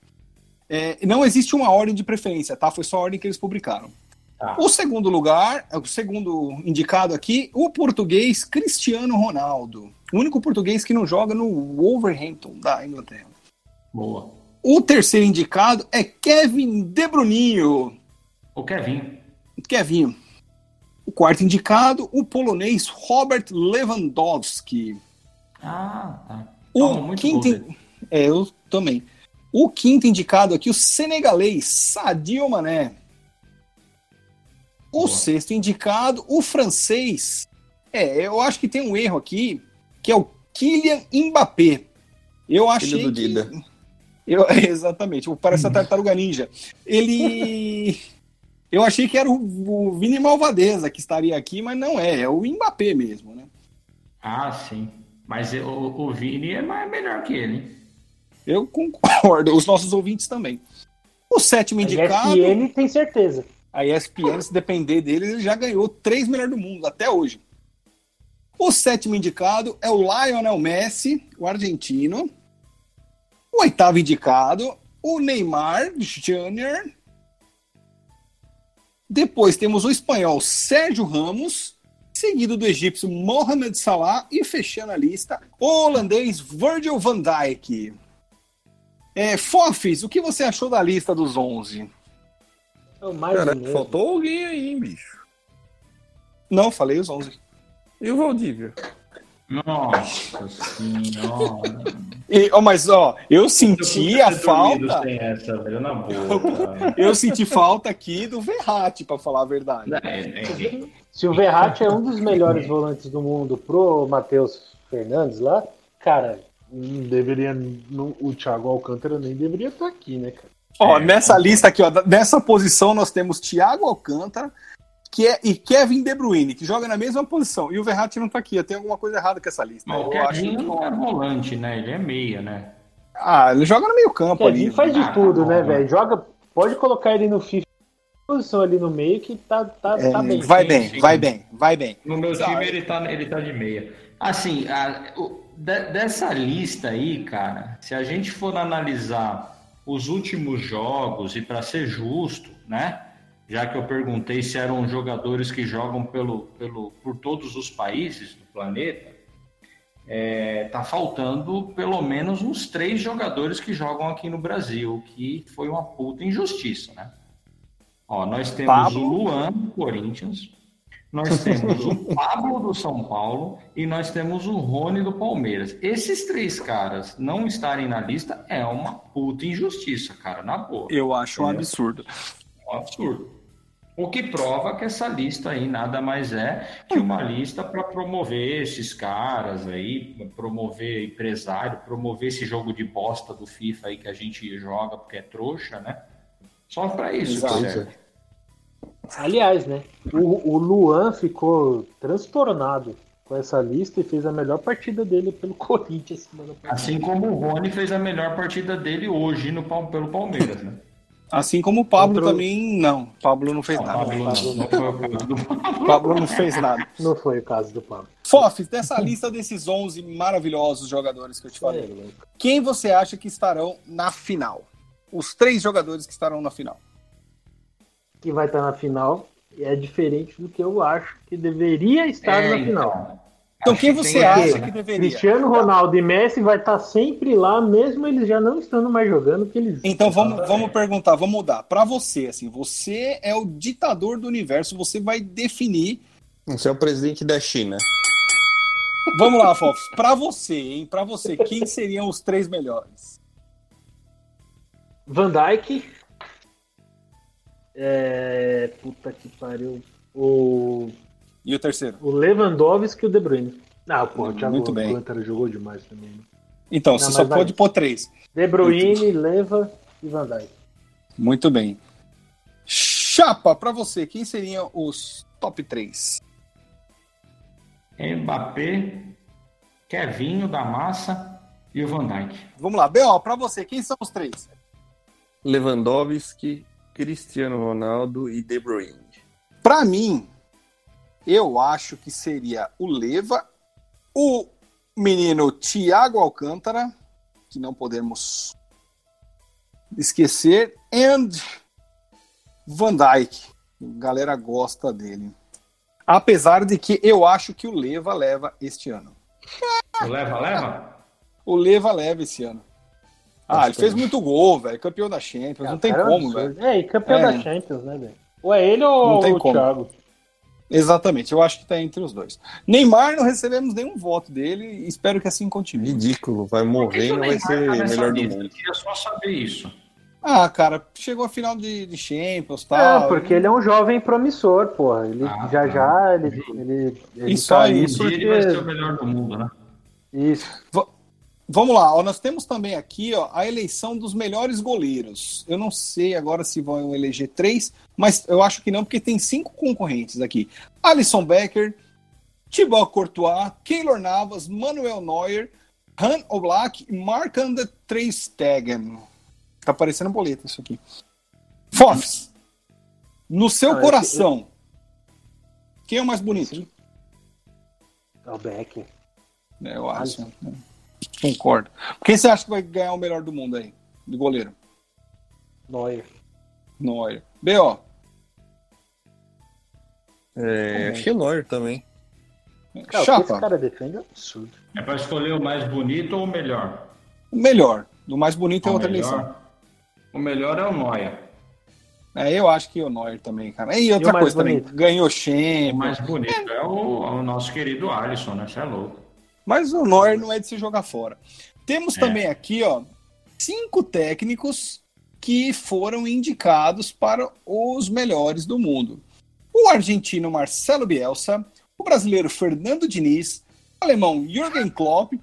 Speaker 1: É, não existe uma ordem de preferência, tá? Foi só a ordem que eles publicaram.
Speaker 3: Tá.
Speaker 1: O segundo lugar, o segundo indicado aqui, o português Cristiano Ronaldo. O único português que não joga no Wolverhampton da Inglaterra.
Speaker 3: Boa.
Speaker 1: O terceiro indicado é Kevin De Bruninho.
Speaker 3: O Kevin.
Speaker 1: Kevin. O quarto indicado, o polonês Robert Lewandowski.
Speaker 3: Ah, tá. Toma
Speaker 1: O quinto.
Speaker 3: dele.
Speaker 1: É, eu também. O quinto indicado aqui, o senegalês Sadio Mané. O
Speaker 3: Boa.
Speaker 1: sexto indicado, o francês. É, eu acho que tem um erro aqui, que é o Kylian Mbappé. Eu achei
Speaker 5: do
Speaker 1: que...
Speaker 5: Dida.
Speaker 1: Eu, (laughs) exatamente, parece a tartaruga ninja. Ele. (laughs) Eu achei que era o, o Vini Malvadeza que estaria aqui, mas não é, é o Mbappé mesmo, né?
Speaker 3: Ah, sim. Mas o, o Vini é mais, melhor que ele. hein?
Speaker 1: Eu concordo, os nossos ouvintes também. O sétimo
Speaker 4: A
Speaker 1: indicado,
Speaker 4: ESPN tem certeza.
Speaker 1: a ESPN, se depender dele, ele já ganhou três melhores do mundo até hoje. O sétimo indicado é o Lionel Messi, o argentino. O oitavo indicado, o Neymar Jr. Depois temos o espanhol Sérgio Ramos. seguido do egípcio Mohamed Salah e fechando a lista, o holandês Virgil van Dijk. É, Fofis, o que você achou da lista dos 11?
Speaker 4: É mais
Speaker 5: faltou alguém aí, hein, bicho.
Speaker 1: Não, falei os 11.
Speaker 5: E o Valdívia?
Speaker 3: Nossa senhora. (laughs)
Speaker 1: E, ó, mas, ó, eu senti a falta.
Speaker 3: Sem essa, velho, boa. (laughs)
Speaker 1: Eu senti falta aqui do Verratti, pra falar a verdade.
Speaker 3: É, é,
Speaker 4: Se o Verratti é um dos melhores volantes do mundo pro Matheus Fernandes lá, cara,
Speaker 6: Não deveria. não- o Thiago Alcântara nem deveria estar aqui, né, cara?
Speaker 1: Ó,
Speaker 3: É,
Speaker 1: nessa
Speaker 3: concordo.
Speaker 1: lista aqui, ó, nessa posição nós temos Thiago Alcântara que é, e Kevin De Bruyne, que joga na mesma posição. E o Verratti não tá aqui. Tem alguma coisa errada com essa lista.
Speaker 3: Mas o
Speaker 1: acho
Speaker 3: Kevin
Speaker 1: que-
Speaker 3: não é volante, né? Ele é meia, né?
Speaker 1: Ah, ele joga no meio campo ali.
Speaker 4: Kevin faz de
Speaker 3: Ah,
Speaker 4: tudo, né,
Speaker 3: bom.
Speaker 4: velho? Joga, pode colocar ele no FIFA, posição ali no meio que tá, tá,
Speaker 1: É,
Speaker 4: tá bem.
Speaker 1: vai bem,
Speaker 3: sim.
Speaker 1: vai bem, vai bem.
Speaker 3: No meu time ele tá, ele tá de meia. Assim, a- o- de- dessa lista aí, cara, se a gente for analisar os últimos jogos e para ser justo, né? Já que eu perguntei se eram jogadores que jogam pelo, pelo, por todos os países do planeta, é, tá faltando pelo menos uns três jogadores que jogam aqui no Brasil, que foi uma puta injustiça, né? Ó, nós temos
Speaker 1: Pablo.
Speaker 3: o Luan do Corinthians, nós (laughs) temos o Pablo do São Paulo e nós temos o Rony do Palmeiras. Esses três caras não estarem na lista é uma puta injustiça, cara, na boa.
Speaker 1: Eu acho um absurdo.
Speaker 3: É um absurdo. O que prova que essa lista aí nada mais é que uma lista para promover esses caras aí, promover empresário, promover esse jogo de bosta do FIFA aí que a gente joga porque é trouxa, né? Só para isso que
Speaker 1: Exato.
Speaker 3: serve.
Speaker 4: Aliás, né? O, o Luan ficou transtornado com essa lista e fez a melhor partida dele pelo (laughs) Corinthians semana passada.
Speaker 3: Assim como o Rony fez a melhor partida dele hoje no, Pal- pelo Palmeiras, né?
Speaker 1: Assim como o Pablo
Speaker 4: Outro-
Speaker 1: também, não. Pablo não fez
Speaker 3: Não,
Speaker 1: nada.
Speaker 3: Pablo não, não (laughs)
Speaker 1: Pablo não fez nada.
Speaker 4: Não foi o caso do Pablo.
Speaker 1: Fofis, dessa lista desses 11 maravilhosos jogadores que eu te falei, quem você acha que estarão na final? Os três jogadores que estarão na final.
Speaker 4: Que vai estar na final e é diferente do que eu acho que deveria estar
Speaker 3: É,
Speaker 4: na
Speaker 3: então.
Speaker 4: final.
Speaker 1: Então,
Speaker 3: Acho
Speaker 1: quem
Speaker 3: que
Speaker 1: você acha que deveria?
Speaker 4: Cristiano Ronaldo e Messi vai estar sempre lá, mesmo eles já não estando mais jogando, que eles
Speaker 1: Então vamos,
Speaker 3: Exatamente.
Speaker 1: vamos perguntar, vamos mudar. Pra você, assim, você é o ditador do universo, você vai definir.
Speaker 5: Você é o presidente da China.
Speaker 1: Vamos lá, Fofos. Pra você, hein? Pra você, quem seriam os três melhores?
Speaker 4: Van Dijk. É... Puta que pariu. O,
Speaker 1: E o terceiro?
Speaker 4: o Lewandowski e o De Bruyne. Ah, pô, o Thiago
Speaker 1: Muito bem.
Speaker 4: Alcântara jogou demais também. né?
Speaker 1: Então,
Speaker 4: Não,
Speaker 1: você só
Speaker 4: vai.
Speaker 1: pode pôr três.
Speaker 4: De Bruyne, Leva e Van Dijk.
Speaker 1: Muito bem. Chapa, pra você, quem seriam os top três?
Speaker 3: Mbappé, Kevinho da Massa e o Van Dijk.
Speaker 1: Vamos lá, B.O., pra você, quem são os três?
Speaker 5: Lewandowski, Cristiano Ronaldo e De Bruyne.
Speaker 1: Pra mim, eu acho que seria o Leva, o menino Thiago Alcântara, que não podemos esquecer, and Van Dijk. A galera gosta dele. Apesar de que eu acho que o Leva leva este ano.
Speaker 3: O Leva, leva?
Speaker 1: O Leva leva esse ano. Ah, ele fez muito gol, velho. Campeão da Champions. não tem
Speaker 4: Cara,
Speaker 1: como, velho.
Speaker 4: É, e campeão
Speaker 1: É.
Speaker 4: da Champions, né, velho? Ou é ele ou
Speaker 1: Não tem
Speaker 4: o
Speaker 1: como.
Speaker 4: Thiago?
Speaker 1: Exatamente, eu acho que tá entre os dois. Neymar, não recebemos nenhum voto dele espero que assim continue.
Speaker 5: Ridículo, vai morrer e não vai ser
Speaker 3: tá
Speaker 5: melhor do mundo.
Speaker 3: Eu queria só saber isso.
Speaker 1: Ah, cara, chegou a final de, de Champions e
Speaker 4: Ah,
Speaker 1: tal.
Speaker 4: porque ele é um jovem promissor, porra. Ele
Speaker 3: Ah,
Speaker 4: já
Speaker 3: tá.
Speaker 4: já, ele, ele, ele
Speaker 1: E só
Speaker 4: tá aí
Speaker 1: isso,
Speaker 3: ele vai ser o melhor do mundo, né?
Speaker 4: Isso.
Speaker 1: Vamos lá, ó, nós temos também aqui ó, a eleição dos melhores goleiros. Eu não sei agora se vão eleger três, mas eu acho que não, porque tem cinco concorrentes aqui. Alisson Becker, Thibaut Courtois, Keylor Navas, Manuel Neuer, Han Oblak e Marc-André Stegen. Tá parecendo boleto isso aqui. Fofs, no seu
Speaker 4: Ah,
Speaker 1: coração, quem é o mais bonito?
Speaker 4: É o Becker.
Speaker 1: É, eu acho. né? Concordo. Quem você acha que vai ganhar o melhor do mundo aí? De goleiro?
Speaker 4: Neuer.
Speaker 1: Neuer. B.O.
Speaker 5: É, acho que é Neuer também.
Speaker 4: Cara, o que esse
Speaker 1: Chapa,
Speaker 4: cara defende é um absurdo.
Speaker 3: É pra escolher o mais bonito ou o melhor?
Speaker 1: o melhor. O mais bonito é
Speaker 3: o
Speaker 1: outra
Speaker 3: melhor,
Speaker 1: eleição.
Speaker 3: O melhor é o Noia.
Speaker 1: É, eu acho que o Neuer também, cara. E outra
Speaker 4: E o
Speaker 1: coisa também,
Speaker 4: bonito?
Speaker 1: ganhou
Speaker 3: O
Speaker 1: Champions.
Speaker 3: mais bonito é o, é o nosso querido Alisson, né? Você é louco.
Speaker 1: Mas o Neuer não é de se jogar fora. Temos
Speaker 3: É.
Speaker 1: também aqui, ó, cinco técnicos que foram indicados para os melhores do mundo. O argentino Marcelo Bielsa, o brasileiro Fernando Diniz, o alemão Jürgen Klopp,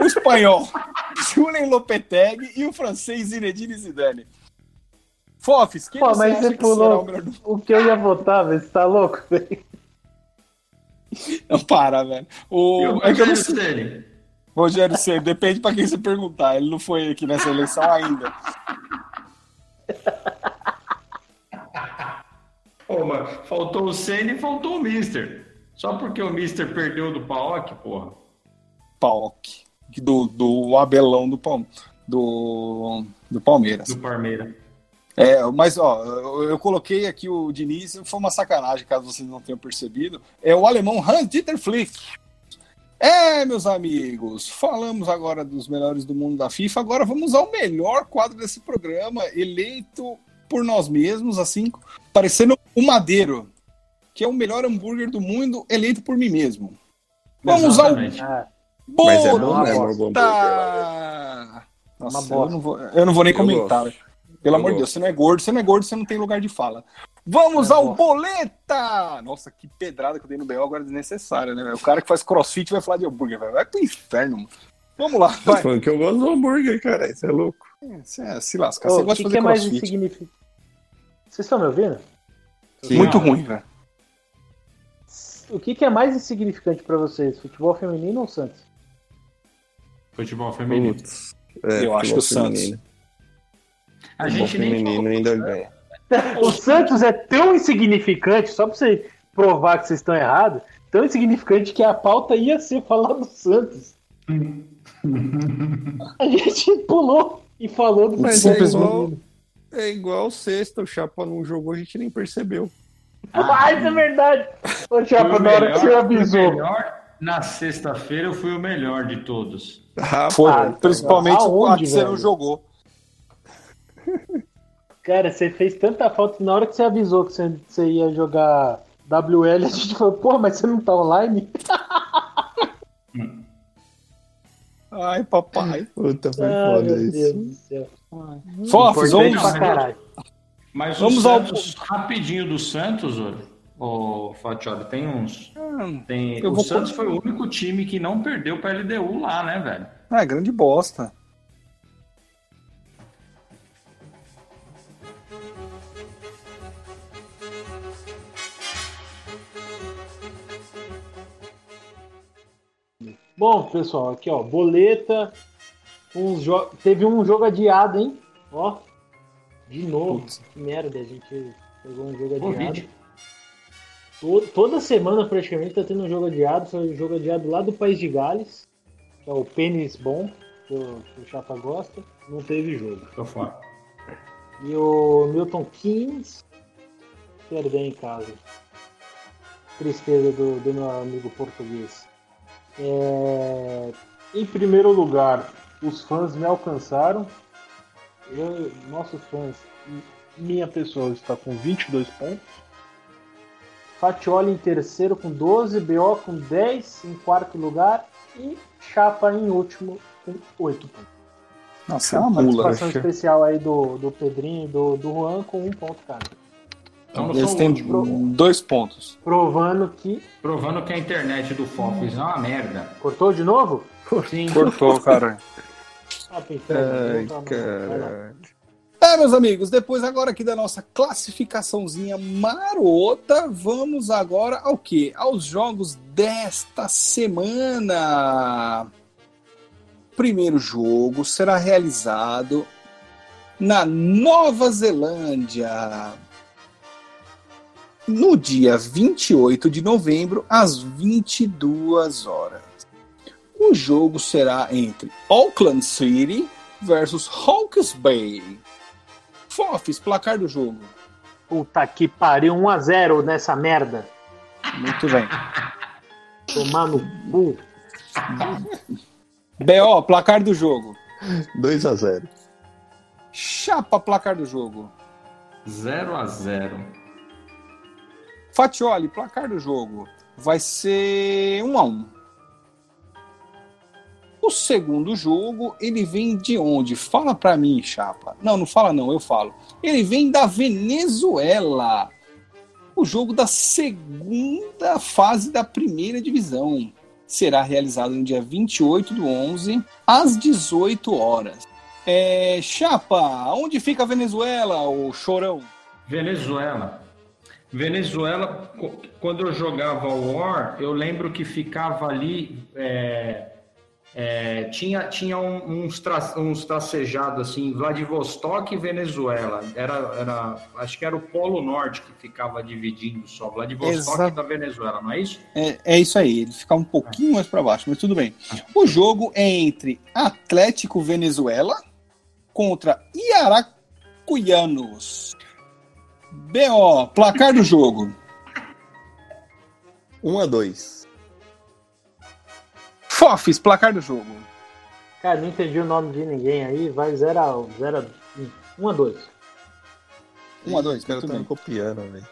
Speaker 1: o espanhol (laughs) Julen Lopetegui e o francês Zinedine Zidane. Fofes, quem
Speaker 4: Pô, mas você
Speaker 1: o
Speaker 4: pulou
Speaker 1: do
Speaker 4: o que eu ia votar, velho. Você tá louco, velho? (laughs)
Speaker 1: Não, para, velho. O... É que eu não
Speaker 3: Rogério
Speaker 1: sei.
Speaker 3: Ceni?
Speaker 1: Rogério Ceni, depende pra quem você perguntar. Ele não foi aqui nessa eleição ainda. (laughs)
Speaker 3: Pô, mas faltou o Senna e faltou o Mister. Só porque o Mister perdeu do Paok, porra.
Speaker 1: Paok. Do, do Abelão do, Palme- do, do Palmeiras.
Speaker 3: Do Parmeira.
Speaker 1: É, mas ó, eu, coloquei aqui o Diniz, foi uma sacanagem, caso vocês não tenham percebido. É o alemão Hans-Dieter Flick. É, meus amigos, falamos agora dos melhores do mundo da FIFA. Agora vamos ao melhor quadro desse programa, eleito por nós mesmos, assim, parecendo o Madeiro, que é o melhor hambúrguer do mundo, eleito por mim mesmo. Vamos ao
Speaker 3: Exatamente.
Speaker 4: Ah,
Speaker 5: Mas é bom.
Speaker 1: Tá. Nossa,
Speaker 4: Uma
Speaker 1: eu não, vou, eu não vou nem
Speaker 5: Eu
Speaker 1: comentar.
Speaker 5: gosto.
Speaker 1: Pelo amor de Deus, você não é gordo, você não é gordo, você não tem lugar de fala. Vamos
Speaker 4: Eu
Speaker 1: ao boleta! Nossa, que pedrada que eu dei no BO agora é desnecessária, né? velho? O cara que faz crossfit vai falar de hambúrguer, velho. Vai pro inferno, mano. Vamos lá, vai.
Speaker 5: falando que eu gosto do hambúrguer, cara. Isso é louco.
Speaker 1: Você é, se lasca,
Speaker 4: ô,
Speaker 1: você gosta
Speaker 4: que,
Speaker 1: de
Speaker 4: que
Speaker 1: fazer
Speaker 4: é mais
Speaker 1: crossfit.
Speaker 4: insignificante? Vocês estão me ouvindo?
Speaker 5: Sim.
Speaker 1: Muito ruim, velho.
Speaker 4: O que, que é mais insignificante pra vocês? Futebol feminino ou Santos?
Speaker 3: Futebol feminino.
Speaker 5: É,
Speaker 1: Eu acho que o
Speaker 5: futebol
Speaker 1: Santos.
Speaker 5: feminino.
Speaker 3: A
Speaker 5: Futebol
Speaker 3: gente nem falou.
Speaker 5: ainda (laughs) ganha.
Speaker 4: O Santos é tão insignificante, só pra você provar que vocês estão errados, tão insignificante que a pauta ia ser falar do Santos. (laughs) A gente pulou e falou do futebol
Speaker 5: é igual-. É igual sexta, o Chapa não jogou, a gente nem percebeu. (laughs)
Speaker 4: Ah, isso é verdade. Ô,
Speaker 3: Fui
Speaker 4: Chapa,
Speaker 3: o
Speaker 4: na hora que você
Speaker 3: o
Speaker 4: avisou.
Speaker 3: melhor. Na sexta-feira eu fui o melhor de todos.
Speaker 5: Ah,
Speaker 1: Foi,
Speaker 4: Ah,
Speaker 1: principalmente o que você não jogou. (laughs)
Speaker 4: Cara, você fez tanta falta na hora que você avisou que você, ia jogar WL, a gente falou, pô, mas você não tá online? (laughs)
Speaker 1: Ai, papai.
Speaker 5: puta, foi
Speaker 4: Ah,
Speaker 5: foda
Speaker 4: meu
Speaker 5: isso.
Speaker 4: Deus do céu. Importante
Speaker 1: vamos.
Speaker 4: pra caralho.
Speaker 3: Mas
Speaker 1: Vamos
Speaker 3: o
Speaker 1: ao-
Speaker 3: Santos, rapidinho do Santos, ô, ô Fatioli, tem uns. Tem,
Speaker 1: eu
Speaker 3: o Santos foi o único time que não perdeu pra LDU lá, né, velho?
Speaker 1: Ah, grande bosta.
Speaker 4: Bom, pessoal, aqui ó, boleta. Jo- Teve um jogo adiado, hein? Ó. De novo.
Speaker 1: Putz.
Speaker 4: Que merda, a gente pegou um jogo adiado. Toda semana praticamente tá tendo um jogo adiado. Foi um jogo adiado lá do País de Gales. Que é o Pênis Bom, que o, que o Chapa gosta. Não teve jogo.
Speaker 3: Tô fora.
Speaker 4: E o Milton Keynes perdeu em casa. Tristeza do, do meu amigo português. É, em primeiro lugar, os fãs me alcançaram.
Speaker 6: Eu- nossos fãs, minha pessoa está com 22 pontos.
Speaker 4: Fatioli em terceiro com 12, BO com 10 em quarto lugar e Chapa em último com 8 pontos.
Speaker 1: Nossa, é uma mula.
Speaker 4: Participação especial aí do, do Pedrinho e do, do Juan com um ponto cada.
Speaker 3: Então,
Speaker 1: Eles têm
Speaker 3: último.
Speaker 1: dois pontos.
Speaker 4: Provando que.
Speaker 3: Provando que a internet do Fofis é uma merda.
Speaker 4: Cortou de novo?
Speaker 3: Sim.
Speaker 1: Cortou, (laughs) cara.
Speaker 4: Ah,
Speaker 5: Ai,
Speaker 4: tá, não. Vai lá.
Speaker 5: cara.
Speaker 1: É, meus amigos, depois agora aqui da nossa classificaçãozinha marota, vamos agora ao quê? Aos jogos desta semana. O primeiro jogo será realizado na Nova Zelândia. No dia 28 de novembro, às 22 horas. O jogo será entre Auckland City versus Hawke's Bay. Fofes, placar do jogo.
Speaker 4: Puta que pariu, 1x0 nessa merda.
Speaker 1: Muito bem. (laughs)
Speaker 4: Tomar no cu.
Speaker 1: BO, placar do jogo.
Speaker 5: 2 a 0
Speaker 1: Chapa, placar do jogo.
Speaker 3: 0 a 0
Speaker 1: Fatioli, placar do jogo. Vai ser 1 a 1 O segundo jogo, ele vem de onde? Fala pra mim, chapa. Não, não fala não, eu falo. Ele vem da Venezuela. O jogo da segunda fase da primeira divisão será realizado no dia 28 do 11, às 18 horas. É, chapa, onde fica a Venezuela, o chorão?
Speaker 3: Venezuela. Venezuela, quando eu jogava War, eu lembro que ficava ali. é, é, tinha tinha um- uns, tra, uns tracejados assim, Vladivostok e Venezuela. Era, era, acho que era o Polo Norte que ficava dividindo só. Vladivostok
Speaker 1: Exato.
Speaker 3: da Venezuela, não é isso?
Speaker 1: É, é isso aí, ele fica um pouquinho mais para baixo, mas tudo bem. O jogo é entre Atlético Venezuela contra Iaracuianos. BO, placar do jogo.
Speaker 5: 1 a 2
Speaker 1: Fofes, placar do jogo.
Speaker 4: Cara, não entendi o nome de ninguém aí. Vai 0 a 1 0 a 1 a 2.
Speaker 1: 1 a 2
Speaker 5: Os caras estão
Speaker 1: bem.
Speaker 5: copiando, velho.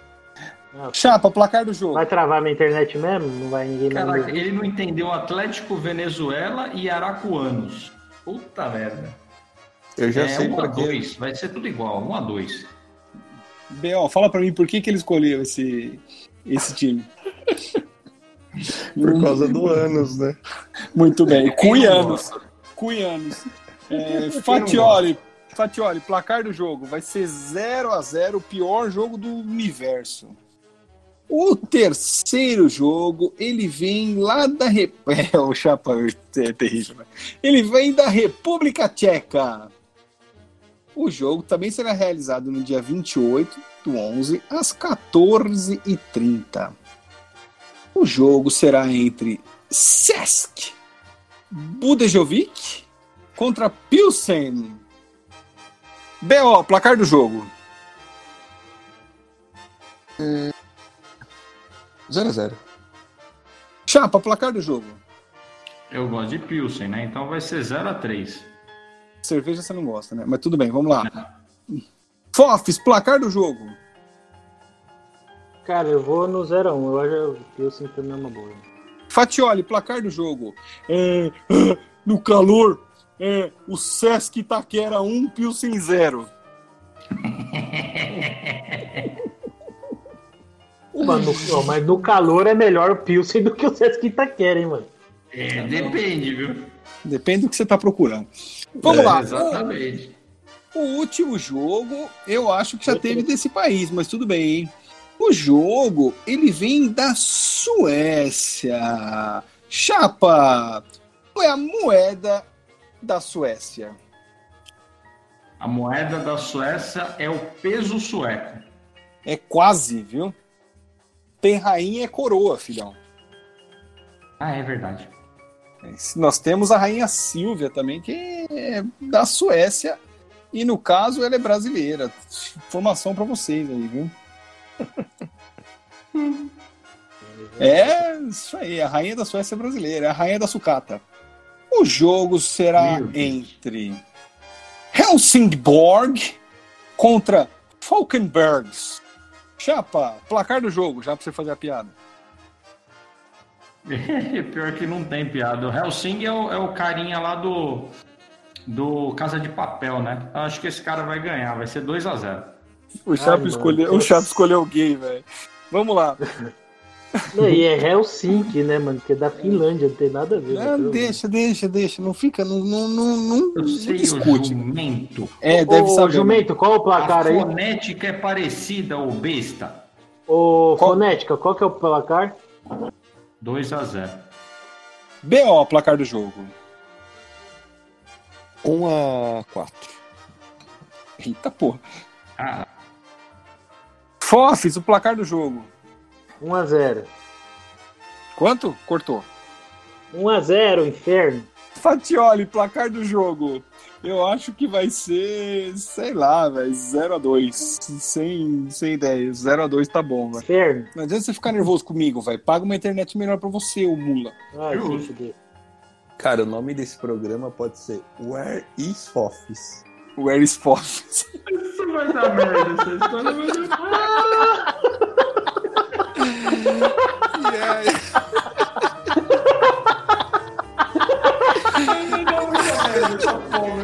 Speaker 1: Chapa, placar do jogo.
Speaker 4: Vai travar minha internet mesmo? Não vai ninguém mais
Speaker 3: Caraca,
Speaker 4: ouvir?
Speaker 3: ele não entendeu Atlético Venezuela e Aracuanos. Puta merda.
Speaker 5: Eu já
Speaker 3: é
Speaker 5: sei
Speaker 3: 1 a
Speaker 5: pra quê.
Speaker 3: 2 vai ser tudo igual, 1 a 2
Speaker 1: BO, fala pra mim por que, que ele escolheu esse, esse time.
Speaker 5: Por causa do anos, né?
Speaker 1: Muito bem. Cuianos. Cuianos. É, Fatioli, Fatioli, placar do jogo vai ser 0 a 0 o pior jogo do universo. O terceiro jogo, ele vem lá da. Re- (laughs) É, o Chapa é terrível. né? Ele vem da República Tcheca. O jogo também será realizado no dia 28 do 11, às 14h30. O jogo será entre Sesk Budejovic contra Pilsen. BO, placar do jogo.
Speaker 5: 0 a 0
Speaker 1: Chapa, placar do jogo.
Speaker 3: Eu gosto de Pilsen, né? Então vai ser 0 a 3
Speaker 1: Cerveja você não gosta, né? Mas tudo bem, vamos lá. Fofes, placar do jogo.
Speaker 4: Cara, eu vou no 0 a 1 Eu acho que eu sinto a mesma boa.
Speaker 1: Fatioli, placar do jogo. É, (laughs) no calor, é, o Sesc Itaquera 1, Pilsen 0. (laughs)
Speaker 4: Mano, no- mas no calor é melhor o Pilsen do que o Sesc Itaquera, hein, mano?
Speaker 3: É, depende, viu?
Speaker 1: Depende do que você está procurando. Vamos
Speaker 5: É,
Speaker 1: lá.
Speaker 3: Exatamente.
Speaker 1: O último jogo, eu acho que já teve desse país, mas tudo bem, hein? O jogo, ele vem da Suécia. Chapa, qual é a moeda da Suécia?
Speaker 3: A moeda da Suécia é o peso sueco.
Speaker 1: É quase, viu? Tem rainha e coroa, filhão.
Speaker 3: Ah, é verdade.
Speaker 1: Nós temos a rainha Silvia também, que é da Suécia. E no caso, ela é brasileira. Informação pra vocês aí, viu? (laughs) É isso aí, a rainha da Suécia é brasileira, a rainha da sucata. O jogo será entre Helsingborg contra Falkenbergs. Chapa, placar do jogo, já pra você fazer a piada. (laughs)
Speaker 3: Pior que não tem piada. O Helsing é o, é o carinha lá do, do Casa de Papel, né? Eu acho que esse cara vai ganhar, vai ser 2 a 0
Speaker 1: O Chapa,
Speaker 4: mano,
Speaker 1: escolheu, o escolheu o gay, velho. Vamos lá. (laughs)
Speaker 4: Não, e é Helsinki, né, mano? Que é da Finlândia, não tem nada a ver.
Speaker 1: Não,
Speaker 4: né?
Speaker 1: deixa, deixa, deixa. Não fica, não, não, não, não,
Speaker 3: Eu
Speaker 1: não
Speaker 3: sei o
Speaker 1: discute.
Speaker 3: jumento.
Speaker 1: É, deve
Speaker 4: Ô,
Speaker 1: saber.
Speaker 4: Jumento, qual o
Speaker 3: A
Speaker 4: placar aí?
Speaker 3: fonética é parecida, ô besta.
Speaker 4: Ô,
Speaker 1: Qual-
Speaker 4: Fonética, qual que é o placar?
Speaker 3: 2 a 0
Speaker 1: BO, placar do jogo.
Speaker 5: 1 a 4
Speaker 1: Eita porra.
Speaker 3: Ah,
Speaker 1: Fofes, o placar do jogo.
Speaker 4: 1x0.
Speaker 1: Quanto? Cortou.
Speaker 4: 1x0, inferno.
Speaker 1: Fatioli, placar do jogo. Eu acho que vai ser, sei lá, velho, 0x2. Sem, sem ideia. 0x2 tá bom, velho.
Speaker 4: Inferno.
Speaker 1: Não adianta você ficar nervoso comigo, velho. Paga uma internet melhor pra você, ô mula.
Speaker 4: Ai,
Speaker 3: Justo.
Speaker 5: Cara, o nome desse programa pode ser Where is Office?
Speaker 1: Where is Fox?
Speaker 3: Isso vai dar merda, essa história vai dar merda essa top (laughs) form